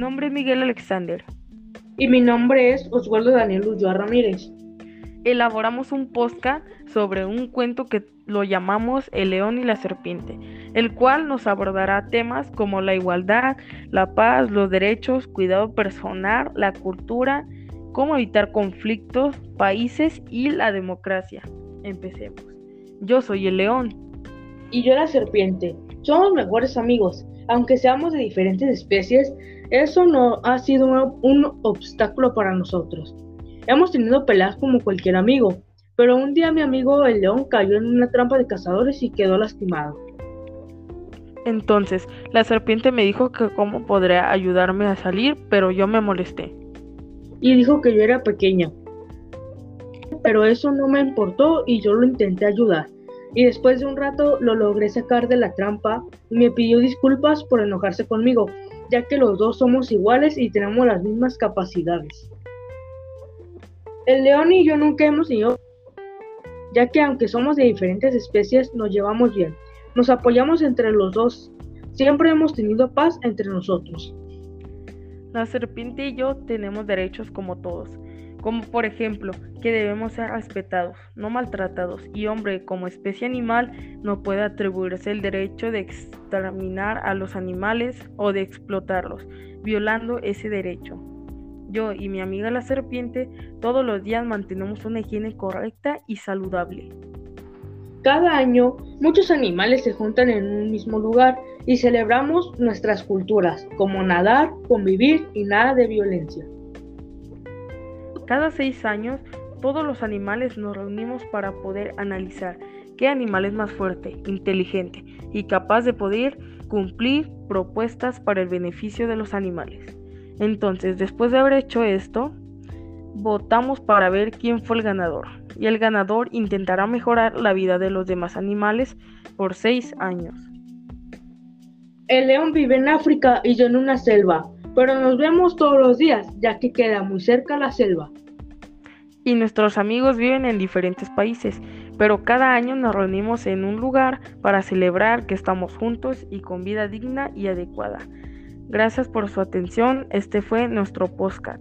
nombre es Miguel Alexander. Y mi nombre es Oswaldo Daniel Ulloa Ramírez. Elaboramos un podcast sobre un cuento que lo llamamos El león y la serpiente, el cual nos abordará temas como la igualdad, la paz, los derechos, cuidado personal, la cultura, cómo evitar conflictos, países y la democracia. Empecemos. Yo soy el león. Y yo la serpiente. Somos mejores amigos. Aunque seamos de diferentes especies, eso no ha sido un, obstáculo para nosotros. Hemos tenido peleas como cualquier amigo, pero un día mi amigo el león cayó en una trampa de cazadores y quedó lastimado. Entonces, la serpiente me dijo que cómo podría ayudarme a salir, pero yo me molesté. Y dijo que yo era pequeña. Pero eso no me importó y yo lo intenté ayudar y después de un rato lo logré sacar de la trampa y me pidió disculpas por enojarse conmigo, ya que los dos somos iguales y tenemos las mismas capacidades. El león y yo nunca hemos tenido, ya que aunque somos de diferentes especies, nos llevamos bien, nos apoyamos entre los dos, siempre hemos tenido paz entre nosotros. La serpiente y yo tenemos derechos como todos como por ejemplo que debemos ser respetados, no maltratados, y hombre, como especie animal, no puede atribuirse el derecho de exterminar a los animales o de explotarlos, violando ese derecho. Yo y mi amiga la serpiente todos los días mantenemos una higiene correcta y saludable. Cada año muchos animales se juntan en un mismo lugar y celebramos nuestras culturas, como nadar, convivir y nada de violencia. Cada seis años, todos los animales nos reunimos para poder analizar qué animal es más fuerte, inteligente y capaz de poder cumplir propuestas para el beneficio de los animales. Entonces, después de haber hecho esto, votamos para ver quién fue el ganador. Y el ganador intentará mejorar la vida de los demás animales por seis años. El león vive en África y yo en una selva pero nos vemos todos los días, ya que queda muy cerca la selva. Y nuestros amigos viven en diferentes países, pero cada año nos reunimos en un lugar para celebrar que estamos juntos y con vida digna y adecuada. Gracias por su atención, este fue nuestro podcast.